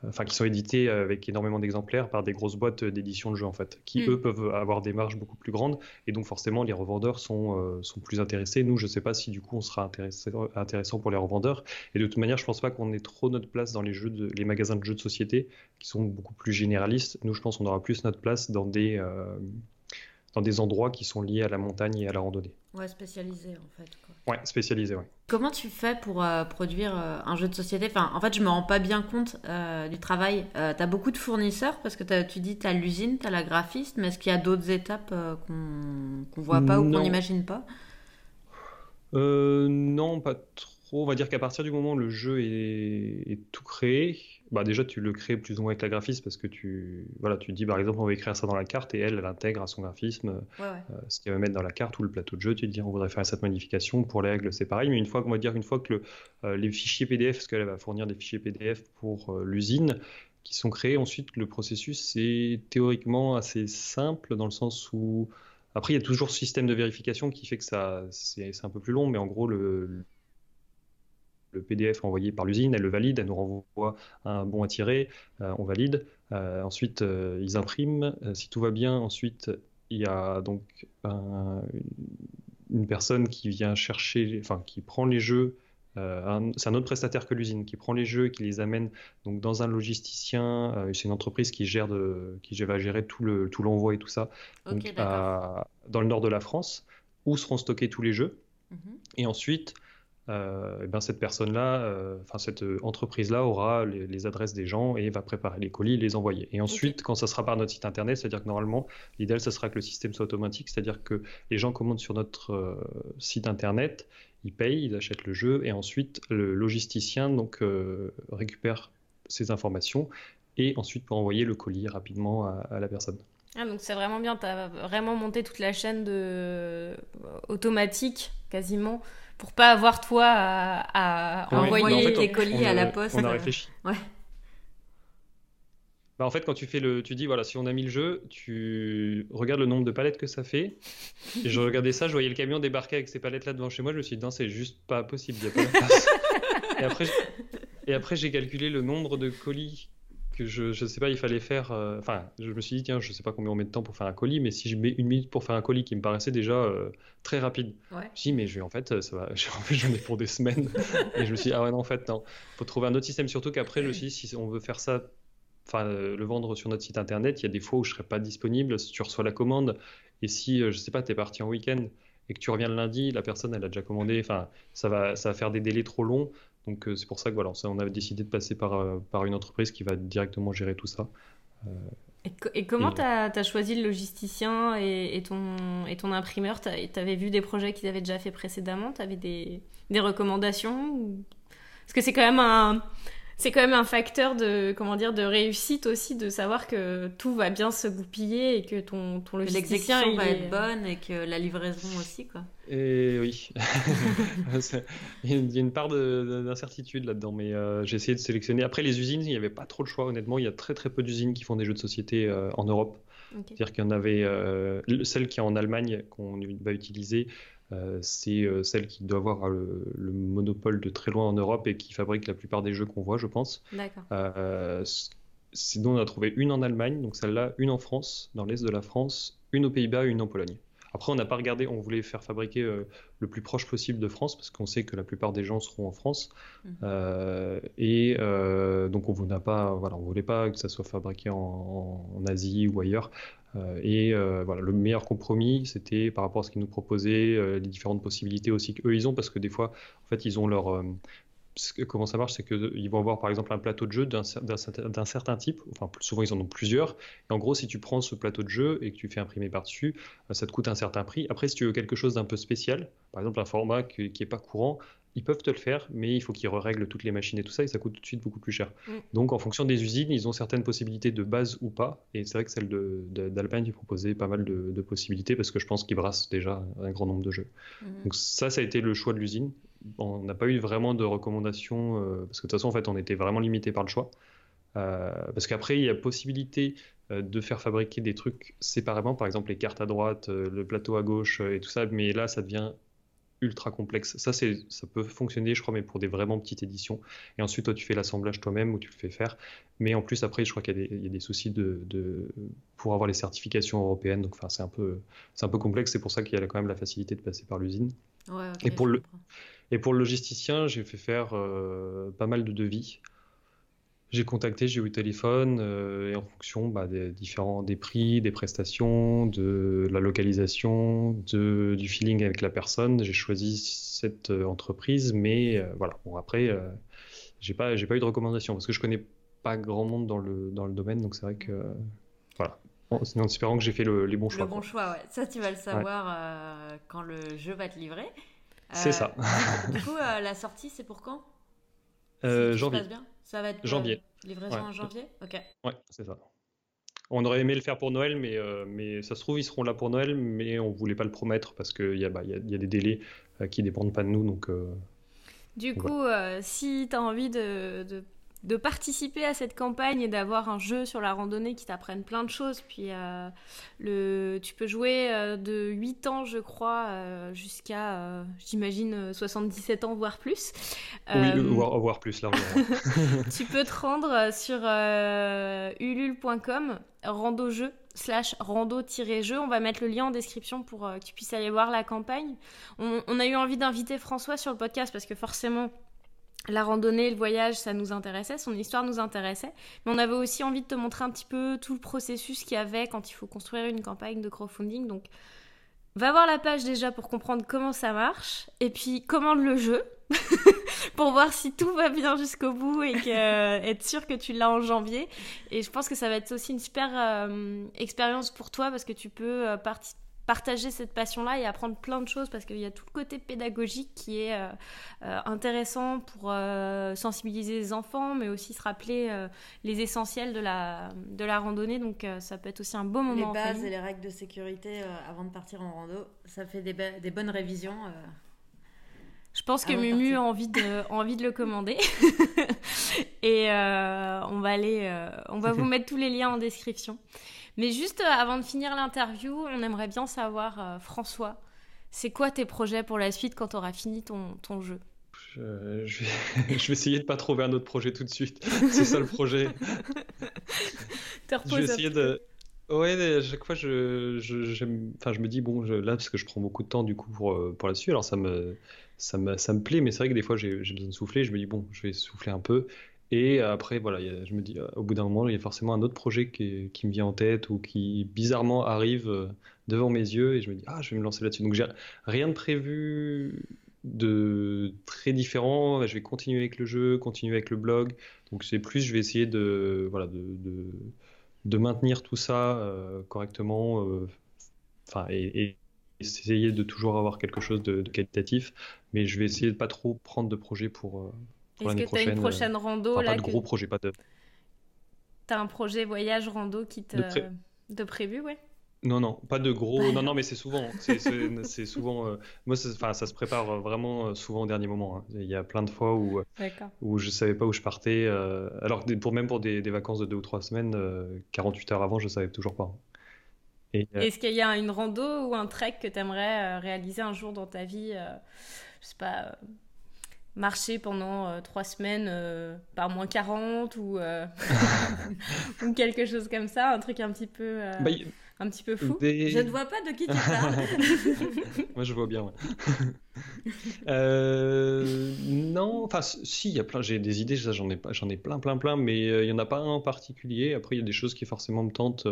enfin qui sont édités avec énormément d'exemplaires par des grosses boîtes d'édition de jeux en fait, qui mm. eux peuvent avoir des marges beaucoup plus grandes et donc forcément les revendeurs sont, sont plus intéressés. Nous, je ne sais pas si du coup on sera intéressant pour les revendeurs et de toute manière, je pense pas qu'on ait trop notre place dans les jeux, de, les magasins de jeux de société qui sont beaucoup plus généralistes. Nous, je pense qu'on aura plus notre place dans des dans des endroits qui sont liés à la montagne et à la randonnée. Ouais, spécialisé en fait. Ouais, spécialisé, ouais. Comment tu fais pour euh, produire euh, un jeu de société? Enfin, En fait, je me rends pas bien compte euh, du travail. tu as beaucoup de fournisseurs parce que tu dis tu as l'usine, tu as la graphiste, mais est-ce qu'il y a d'autres étapes qu'on ne voit pas ou qu'on n'imagine pas? Non, pas trop. On va dire qu'à partir du moment où le jeu est, est tout créé, bah déjà tu le crées plus ou moins avec la graphiste parce que tu voilà tu dis par exemple on va écrire ça dans la carte et elle elle intègre à son graphisme euh, ce qu'elle va mettre dans la carte ou le plateau de jeu. Tu te dis on voudrait faire cette modification pour les règles c'est pareil mais une fois qu'on va dire une fois que euh, les fichiers PDF parce qu'elle va fournir des fichiers PDF pour euh, l'usine qui sont créés ensuite le processus c'est théoriquement assez simple dans le sens où après il y a toujours ce système de vérification qui fait que ça c'est un peu plus long mais en gros le le PDF envoyé par l'usine, elle le valide, elle nous renvoie un bon à tirer, euh, on valide. Euh, ensuite, euh, ils impriment. si tout va bien, ensuite, il y a donc une personne qui vient chercher, enfin, qui prend les jeux. c'est un autre prestataire que l'usine qui prend les jeux et qui les amène donc dans un logisticien. c'est une entreprise qui gère de, qui va gérer tout le tout l'envoi et tout ça donc, dans le nord de la France où seront stockés tous les jeux. Mhm. Et ensuite, euh, ben cette personne-là, euh, enfin cette entreprise-là aura les, adresses des gens et va préparer les colis et les envoyer. Et ensuite, quand ça sera par notre site internet, c'est-à-dire que normalement, l'idéal, ce sera que le système soit automatique, c'est-à-dire que les gens commandent sur notre euh, site internet, ils payent, ils achètent le jeu et ensuite le logisticien donc récupère ces informations et ensuite peut envoyer le colis rapidement à, la personne. Ah, donc c'est vraiment bien, tu as vraiment monté toute la chaîne de... automatique quasiment pour pas avoir toi à, envoyer tes colis à la poste. On a réfléchi. Ouais. Bah en fait, quand tu fais le, tu dis voilà, si on a mis le jeu, tu regardes le nombre de palettes que ça fait. Et je regardais ça, je voyais le camion débarquer avec ces palettes là devant chez moi, je me suis dit non, c'est juste pas possible, y a pas de place. et après, et après j'ai calculé le nombre de colis que je ne sais pas, il fallait faire. Euh, enfin, je me suis dit, tiens, je sais pas combien on met de temps pour faire un colis, mais si je mets une minute pour faire un colis qui me paraissait déjà euh, très rapide, je me suis dit, mais je vais, en fait, ça va, en fait, j'en ai pour des semaines. et je me suis dit, ah ouais, non, en fait, non. faut trouver un autre système, surtout qu'après, je me suis dit, si on veut faire ça, enfin, euh, le vendre sur notre site internet, il y a des fois où je serai pas disponible, si tu reçois la commande, et si, je sais pas, tu es parti en week-end et que tu reviens le lundi, la personne, elle a déjà commandé, enfin, ça va, ça va faire des délais trop longs. Donc euh, c'est pour ça que voilà, on avait décidé de passer par, euh, par une entreprise qui va directement gérer tout ça. Euh, et, comment tu as, choisi le logisticien et, ton, et ton imprimeur? Tu avais vu des projets qu'ils avaient déjà fait précédemment? Tu avais des, des recommandations? Parce que c'est quand même un c'est quand même un facteur de comment dire de réussite aussi de savoir que tout va bien se goupiller et que ton ton logisticien va être bonne et que la livraison aussi quoi. Et oui, il y a une part d'incertitude là-dedans, mais euh, j'ai essayé de sélectionner. Après les usines, il n'y avait pas trop de choix honnêtement. Il y a très très peu d'usines qui font des jeux de société euh, en Europe. C'est-à-dire qu'il y en avait euh, celle qui est en Allemagne qu'on va utiliser. Euh, c'est euh, celle qui doit avoir le, monopole de très loin en Europe et qui fabrique la plupart des jeux qu'on voit, je pense. D'accord. Euh, sinon, on a trouvé une en Allemagne, donc celle-là, une en France, dans l'est de la France, une aux Pays-Bas et une en Pologne. Après, on n'a pas regardé, on voulait faire fabriquer le plus proche possible de France, parce qu'on sait que la plupart des gens seront en France. Mhm. et donc, on ne pas, voilà, on voulait pas que ça soit fabriqué en Asie ou ailleurs. Euh, et euh, voilà, le meilleur compromis, c'était par rapport à ce qu'ils nous proposaient, euh, les différentes possibilités aussi qu'eux ils ont, parce que des fois, en fait, ils ont leur comment ça marche, c'est qu'ils vont avoir par exemple un plateau de jeu d'un certain type, enfin souvent ils en ont plusieurs, et en gros si tu prends ce plateau de jeu et que tu fais imprimer par-dessus, ça te coûte un certain prix. Après si tu veux quelque chose d'un peu spécial, par exemple un format qui n'est pas courant, ils peuvent te le faire, mais il faut qu'ils règlent toutes les machines et tout ça, et ça coûte tout de suite beaucoup plus cher. Mm. Donc, en fonction des usines, ils ont certaines possibilités de base ou pas. Et c'est vrai que celle d'Alpine, de, proposait pas mal de, possibilités, parce que je pense qu'ils brassent déjà un grand nombre de jeux. Mm. Donc, ça, ça a été le choix de l'usine. On n'a pas eu vraiment de recommandations, euh, parce que de toute façon, en fait, on était vraiment limité par le choix. Euh, parce qu'après, il y a possibilité euh, de faire fabriquer des trucs séparément, par exemple les cartes à droite, le plateau à gauche et tout ça, mais là, ça devient ultra complexe. Ça, c'est, ça peut fonctionner, je crois, mais pour des vraiment petites éditions. Et ensuite, toi, tu fais l'assemblage toi-même ou tu le fais faire. Mais en plus, après, je crois qu'il y a des, soucis de, pour avoir les certifications européennes. Donc, enfin, c'est un peu, c'est un peu complexe. C'est pour ça qu'il y a quand même la facilité de passer par l'usine. et pour le et pour le logisticien, j'ai fait faire euh, pas mal de devis. J'ai contacté, j'ai eu le téléphone, euh, et en fonction bah, des différents des prix, des prestations, de la localisation, de, du feeling avec la personne, j'ai choisi cette euh, entreprise. Mais voilà, bon après, j'ai pas j'ai pas eu de recommandation parce que je connais pas grand monde dans le dans le domaine, donc c'est vrai que voilà. en espérant que j'ai fait le, les bons choix. Le bon choix, ouais. Ça, tu vas le savoir quand le jeu va te livrer. C'est ça. du coup, la sortie, c'est pour quand? Euh, janvier. Ça va être janvier. Euh, livraison en janvier? Ok. Ouais, c'est ça. On aurait aimé le faire pour Noël, mais, euh, mais ça se trouve, ils seront là pour Noël, mais on voulait pas le promettre parce qu'il y, a, bah, y, a, y a des délais qui dépendent pas de nous. Donc, du coup, si tu as envie de, de de participer à cette campagne et d'avoir un jeu sur la randonnée qui t'apprenne plein de choses. Puis euh, le, tu peux jouer euh, de 8 ans, je crois, euh, jusqu'à, j'imagine, 77 ans, voire plus. oui, voire, plus, là. tu peux te rendre sur ulule.com, rando-jeu, slash rando-jeu. On va mettre le lien en description pour que tu puisses aller voir la campagne. On, on a eu envie d'inviter François sur le podcast parce que forcément la randonnée, le voyage, ça nous intéressait, son histoire nous intéressait, mais on avait aussi envie de te montrer un petit peu tout le processus qu'il y avait quand il faut construire une campagne de crowdfunding. Donc, va voir la page déjà pour comprendre comment ça marche, et puis commande le jeu pour voir si tout va bien jusqu'au bout et que, être sûr que tu l'as en janvier. Et je pense que ça va être aussi une super euh, expérience pour toi parce que tu peux euh, participer partager cette passion-là et apprendre plein de choses parce qu'il y a tout le côté pédagogique qui est euh, euh, intéressant pour euh, sensibiliser les enfants, mais aussi se rappeler les essentiels de la, de la randonnée. Donc ça peut être aussi un beau moment. Les bases et les règles de sécurité avant de partir en rando, ça fait des, des bonnes révisions. Je pense que Mumu a envie de, envie de le commander. et on va aller, on va vous mettre tous les liens en description. Mais juste euh, avant de finir l'interview, on aimerait bien savoir, euh, François, c'est quoi tes projets pour la suite quand tu auras fini ton, ton jeu? Je, vais, je, vais, essayer de pas trouver un autre projet tout de suite. C'est ça le projet. je vais essayer de. Ouais, à chaque fois, je, je, enfin, je me dis, bon, là, parce que je prends beaucoup de temps du coup pour, euh, pour la suite, alors ça me, ça me, ça me plaît, mais c'est vrai que des fois, j'ai besoin de souffler. Je me dis, bon, je vais souffler un peu. Et après, voilà, je me dis, euh, au bout d'un moment, il y a forcément un autre projet qui, me vient en tête ou qui bizarrement arrive euh, devant mes yeux et je me dis, ah, je vais me lancer là-dessus. Donc, j'ai rien de prévu de très différent. Je vais continuer avec le jeu, continuer avec le blog. Donc, c'est plus, je vais essayer de, voilà, de, maintenir tout ça euh, correctement. Enfin, et, essayer de toujours avoir quelque chose de, qualitatif. Mais je vais essayer de pas trop prendre de projets pour est-ce que tu as une prochaine rando là Pas de gros projet, pas de. Tu as un projet voyage rando qui te. De, prévu, ouais non, non, pas de gros. Non, non, mais c'est souvent. C'est souvent. Euh, moi, ça, ça se prépare vraiment euh, souvent au dernier moment. Hein. Il y a plein de fois où, euh, où je savais pas où je partais. alors, pour, même pour des, vacances de deux ou trois semaines, 48 heures avant, je savais toujours pas. Est-ce qu'il y a une rando ou un trek que tu aimerais réaliser un jour dans ta vie Je sais pas marcher pendant euh, trois semaines euh, par moins 40 ou, euh, ou quelque chose comme ça, un truc un petit peu, bah, un petit peu fou. Je ne vois pas de qui tu parles. Moi, je vois bien. non, enfin, si, il y a plein, j'ai des idées, j'en ai, j'en ai plein, plein, plein, mais il n'y en a pas un en particulier. Après, il y a des choses qui forcément me tentent.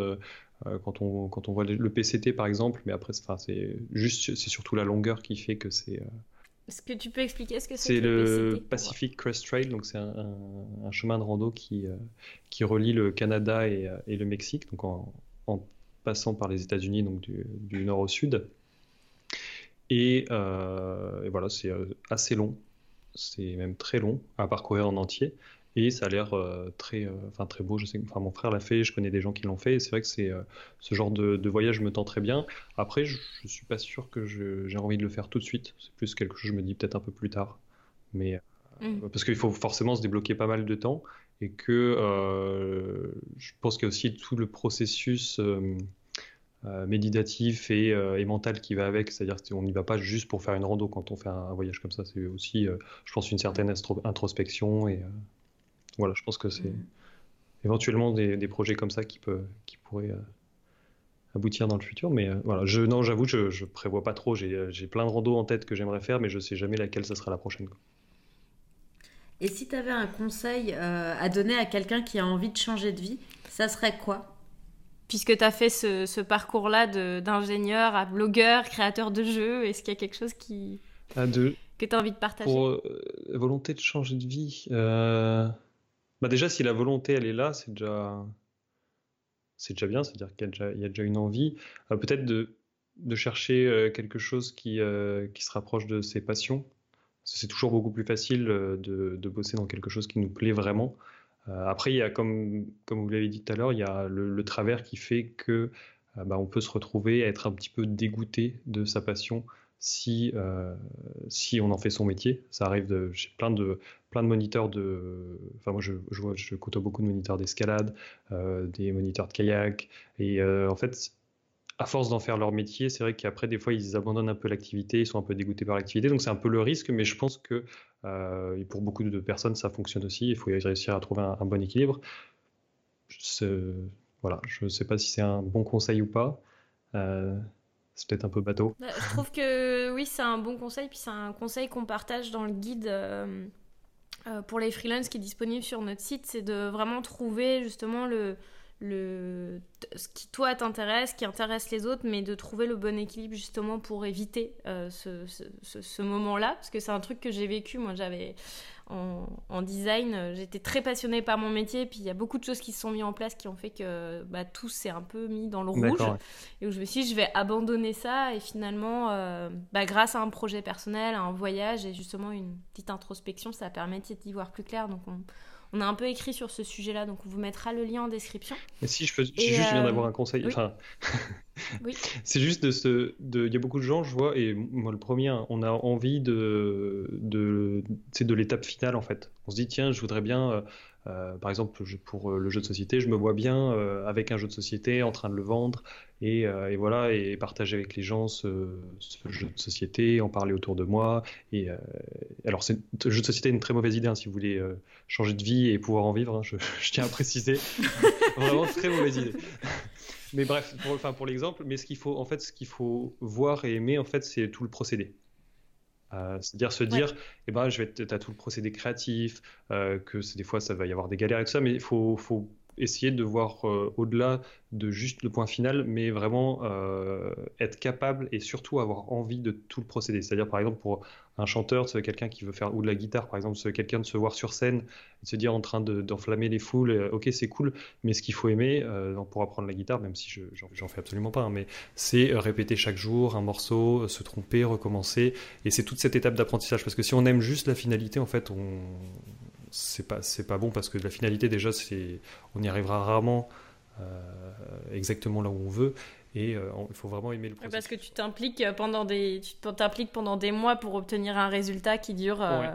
quand on, quand on voit le PCT par exemple, mais après, c'est juste, c'est surtout la longueur qui fait que c'est, est-ce que tu peux expliquer ce que c'est C'est le, Pacific Crest Trail, donc c'est un, chemin de rando qui, euh, qui relie le Canada et, euh, et le Mexique, donc en, passant par les États-Unis, donc du, du, nord au sud. Et, euh, et voilà, c'est assez long, c'est même très long à parcourir en entier. Et ça a l'air euh, très, euh, enfin très beau. Je sais, enfin mon frère l'a fait, je connais des gens qui l'ont fait. Et c'est vrai que c'est euh, ce genre de, voyage me tend très bien. Après, je, ne suis pas sûr que j'ai envie de le faire tout de suite. C'est plus quelque chose, je me dis peut-être un peu plus tard. Mais mm. parce qu'il faut forcément se débloquer pas mal de temps et que je pense qu'il y a aussi tout le processus méditatif et, mental qui va avec. C'est-à-dire qu'on n'y va pas juste pour faire une rando quand on fait un, voyage comme ça. C'est aussi, je pense, une certaine introspection. Et voilà, je pense que c'est mmh. éventuellement des, projets comme ça qui, peut, qui pourraient aboutir dans le futur. Mais voilà, je, non, j'avoue, je, je prévois pas trop. J'ai plein de randos en tête que j'aimerais faire, mais je sais jamais laquelle ça sera la prochaine. Et si tu avais un conseil à donner à quelqu'un qui a envie de changer de vie, ça serait quoi? Puisque tu as fait ce, parcours-là d'ingénieur à blogueur, créateur de jeux, est-ce qu'il y a quelque chose qui... À deux. que tu as envie de partager? Pour euh, volonté de changer de vie, euh, bah déjà si la volonté elle est là, c'est déjà c'est déjà bien, c'est-à-dire qu'il y, a déjà une envie. Euh, peut-être de, de, chercher quelque chose qui, qui se rapproche de ses passions. C'est toujours beaucoup plus facile de, de, bosser dans quelque chose qui nous plaît vraiment. Euh, après, il y a, comme, comme vous l'avez dit tout à l'heure, il y a le, travers qui fait que euh, bah, on peut se retrouver à être un petit peu dégoûté de sa passion si, euh, si on en fait son métier. Ça arrive de, j'ai plein de, plein de moniteurs de, enfin moi je, côtoie beaucoup de moniteurs d'escalade, des moniteurs de kayak, et en fait à force d'en faire leur métier, c'est vrai qu'après, des fois, ils abandonnent un peu l'activité, ils sont un peu dégoûtés par l'activité. Donc, c'est un peu le risque, mais je pense que euh, pour beaucoup de personnes, ça fonctionne aussi. Il faut réussir à trouver un, bon équilibre. Voilà, je ne sais pas si c'est un bon conseil ou pas. Euh, c'est peut-être un peu bateau. Bah, je trouve que oui, c'est un bon conseil, puis c'est un conseil qu'on partage dans le guide. Euh, pour les freelances qui est disponible sur notre site, c'est de vraiment trouver justement le, le, ce qui toi t'intéresse, qui intéresse les autres, mais de trouver le bon équilibre justement pour éviter euh, ce, ce, moment-là, parce que c'est un truc que j'ai vécu. Moi, j'avais en, design, j'étais très passionnée par mon métier, puis il y a beaucoup de choses qui se sont mises en place qui ont fait que bah, tout s'est un peu mis dans le rouge, et où je me suis dit, je vais abandonner ça, et finalement, euh, bah, grâce à un projet personnel, à un voyage, et justement une petite introspection, ça a permis d'y voir plus clair. Donc on, on a un peu écrit sur ce sujet-là, donc on vous mettra le lien en description. Et si je, peux, juste viens d'avoir un conseil, enfin, oui. c'est juste de ce, de, il y a beaucoup de gens, je vois, et moi le premier, hein, on a envie de, de, de l'étape finale en fait. On se dit tiens, je voudrais bien euh, par exemple, pour euh, le jeu de société, je me vois bien euh, avec un jeu de société en train de le vendre et, voilà et partager avec les gens ce, jeu de société, en parler autour de moi. Et alors, le jeu de société est une très mauvaise idée hein, si vous voulez changer de vie et pouvoir en vivre. Hein, je, tiens à préciser, vraiment très mauvaise idée. Mais bref, pour, enfin, pour l'exemple, mais ce qu'il faut ce qu'il faut voir et aimer en fait, c'est tout le procédé. Euh, c'est-à-dire se dire, eh ben, je vais être à tout le procédé créatif, euh, que des fois ça va y avoir des galères et tout ça, mais il faut, faut, essayer de voir euh, au-delà de juste le point final, mais vraiment euh, être capable et surtout avoir envie de tout le procédé. C'est-à-dire, par exemple, pour un chanteur, c'est quelqu'un qui veut faire ou de la guitare, par exemple, c'est quelqu'un de se voir sur scène, de se dire en train d'enflammer les foules, euh, ok, c'est cool, mais ce qu'il faut aimer pour apprendre la guitare, même si je j'en fais absolument pas, hein, mais c'est répéter chaque jour un morceau, se tromper, recommencer, et c'est toute cette étape d'apprentissage. Parce que si on aime juste la finalité, en fait, on c'est pas c'est pas bon parce que la finalité déjà c'est on y arrivera rarement euh, exactement là où on veut. Et euh, il faut vraiment aimer le processus. Parce que tu t'impliques pendant des tu t'impliques pendant des mois pour obtenir un résultat qui dure euh,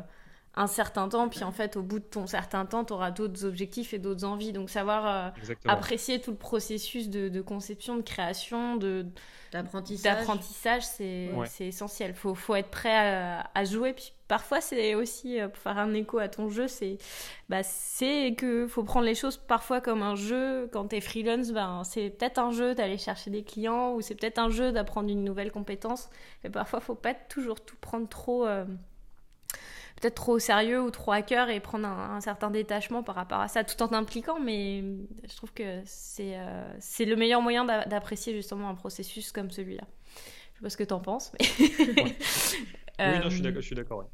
un certain temps. Puis en fait au bout de ton certain temps tu auras d'autres objectifs et d'autres envies. Donc savoir apprécier tout le processus de, de conception de création de d'apprentissage. c'est essentiel. Faut faut être prêt à, à jouer puis parfois c'est aussi euh, pour faire un écho à ton jeu c'est bah c'est que faut prendre les choses parfois comme un jeu. Quand t'es freelance ben c'est peut-être un jeu d'aller chercher des clients ou c'est peut-être un jeu d'apprendre une nouvelle compétence. Et parfois faut pas toujours tout prendre trop euh, peut-être trop au sérieux ou trop à cœur et prendre un, certain détachement par rapport à ça tout en impliquant mais je trouve que c'est euh, c'est le meilleur moyen d'apprécier justement un processus comme celui-là. Je sais pas ce que t'en penses mais oui, non, je suis d'accord.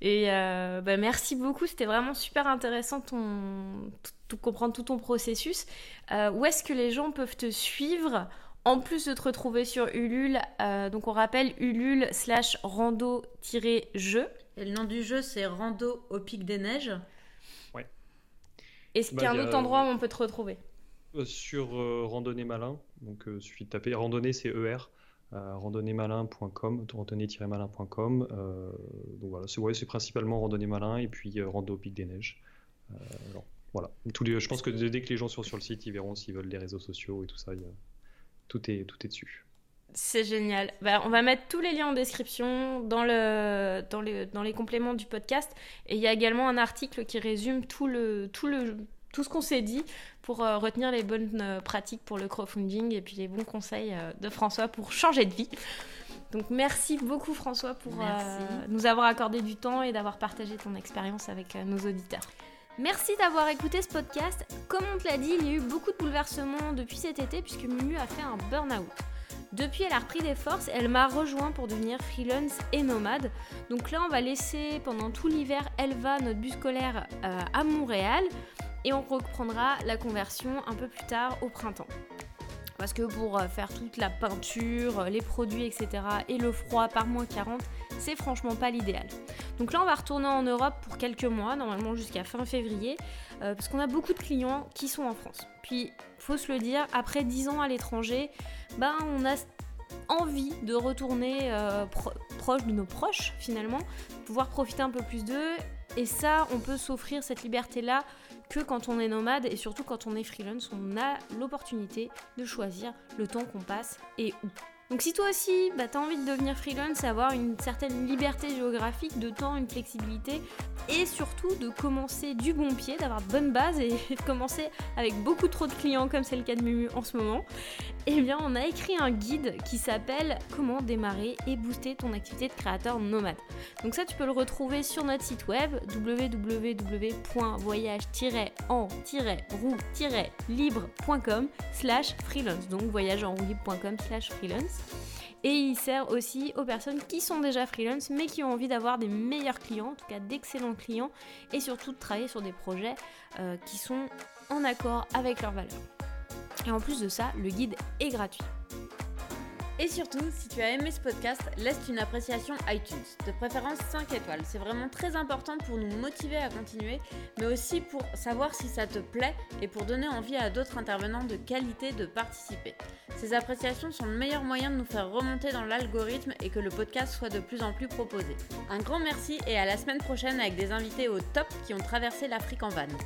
Et euh, bah, merci beaucoup, c'était vraiment super intéressant ton, tout, comprendre tout ton processus. Euh, où est-ce que les gens peuvent te suivre en plus de te retrouver sur Ulule? Euh, Donc on rappelle Ulule slash rando-jeu. Et le nom du jeu c'est Rando au pic des neiges. Ouais. Est-ce qu'il y a bah, un autre endroit où on peut te retrouver? Sur Randonnée Malin, donc suffit de taper randonnée c'est ER euh, randonnéemalin.com, randonnée-malin.com. Euh, donc voilà, c'est principalement randonnée malin et puis euh, rando au pic des neiges. voilà. Je pense que dès que les gens sont sur le site, ils verront s'ils veulent les réseaux sociaux et tout ça. tout est, tout est dessus. C'est génial. Bah, on va mettre tous les liens en description dans, le, dans, les, dans les compléments du podcast. Et il y a également un article qui résume tout, le, tout, le, tout ce qu'on s'est dit pour euh, retenir les bonnes euh, pratiques pour le crowdfunding et puis les bons conseils euh, de François pour changer de vie. Donc merci beaucoup François pour nous avoir accordé du temps et d'avoir partagé ton expérience avec nos auditeurs. Merci d'avoir écouté ce podcast. Comme on te l'a dit, il y a eu beaucoup de bouleversements depuis cet été puisque Mumu a fait un burn-out. Depuis, elle a repris des forces elle m'a rejoint pour devenir freelance et nomade. Donc là, on va laisser pendant tout l'hiver Elva, notre bus scolaire, à Montréal et on reprendra la conversion un peu plus tard au printemps. Parce que pour euh, faire toute la peinture, les produits, etc. et le froid par moins 40, c'est franchement pas l'idéal. Donc là, on va retourner en Europe pour quelques mois, normalement jusqu'à fin février, euh, parce qu'on a beaucoup de clients qui sont en France. Puis, faut se le dire, après 10 ans à l'étranger, ben, on a envie de retourner euh, proche de nos proches finalement, pouvoir profiter un peu plus d'eux. Et ça, on peut s'offrir cette liberté-là que quand on est nomade et surtout quand on est freelance, on a l'opportunité de choisir le temps qu'on passe et où. Donc si toi aussi, bah, envie de devenir freelance, avoir une certaine liberté géographique, de temps, une flexibilité, et surtout de commencer du bon pied, d'avoir de bonnes bases et de commencer avec beaucoup trop de clients comme c'est le cas de Mumu en ce moment, eh bien on a écrit un guide qui s'appelle Comment démarrer et booster ton activité de créateur nomade. Donc ça tu peux le retrouver sur notre site web www.voyage-en-roue-libre.com slash freelance. Donc voyage-en-roue-libre.com slash freelance. Et il sert aussi aux personnes qui sont déjà freelance mais qui ont envie d'avoir des meilleurs clients, en tout cas d'excellents clients, et surtout de travailler sur des projets euh, qui sont en accord avec leurs valeurs. Et en plus de ça, le guide est gratuit. Et surtout, si tu as aimé ce podcast, laisse une appréciation iTunes, de préférence 5 étoiles. C'est vraiment très important pour nous motiver à continuer, mais aussi pour savoir si ça te plaît et pour donner envie à d'autres intervenants de qualité de participer. Ces appréciations sont le meilleur moyen de nous faire remonter dans l'algorithme et que le podcast soit de plus en plus proposé. Un grand merci et à la semaine prochaine avec des invités au top qui ont traversé l'Afrique en vanne.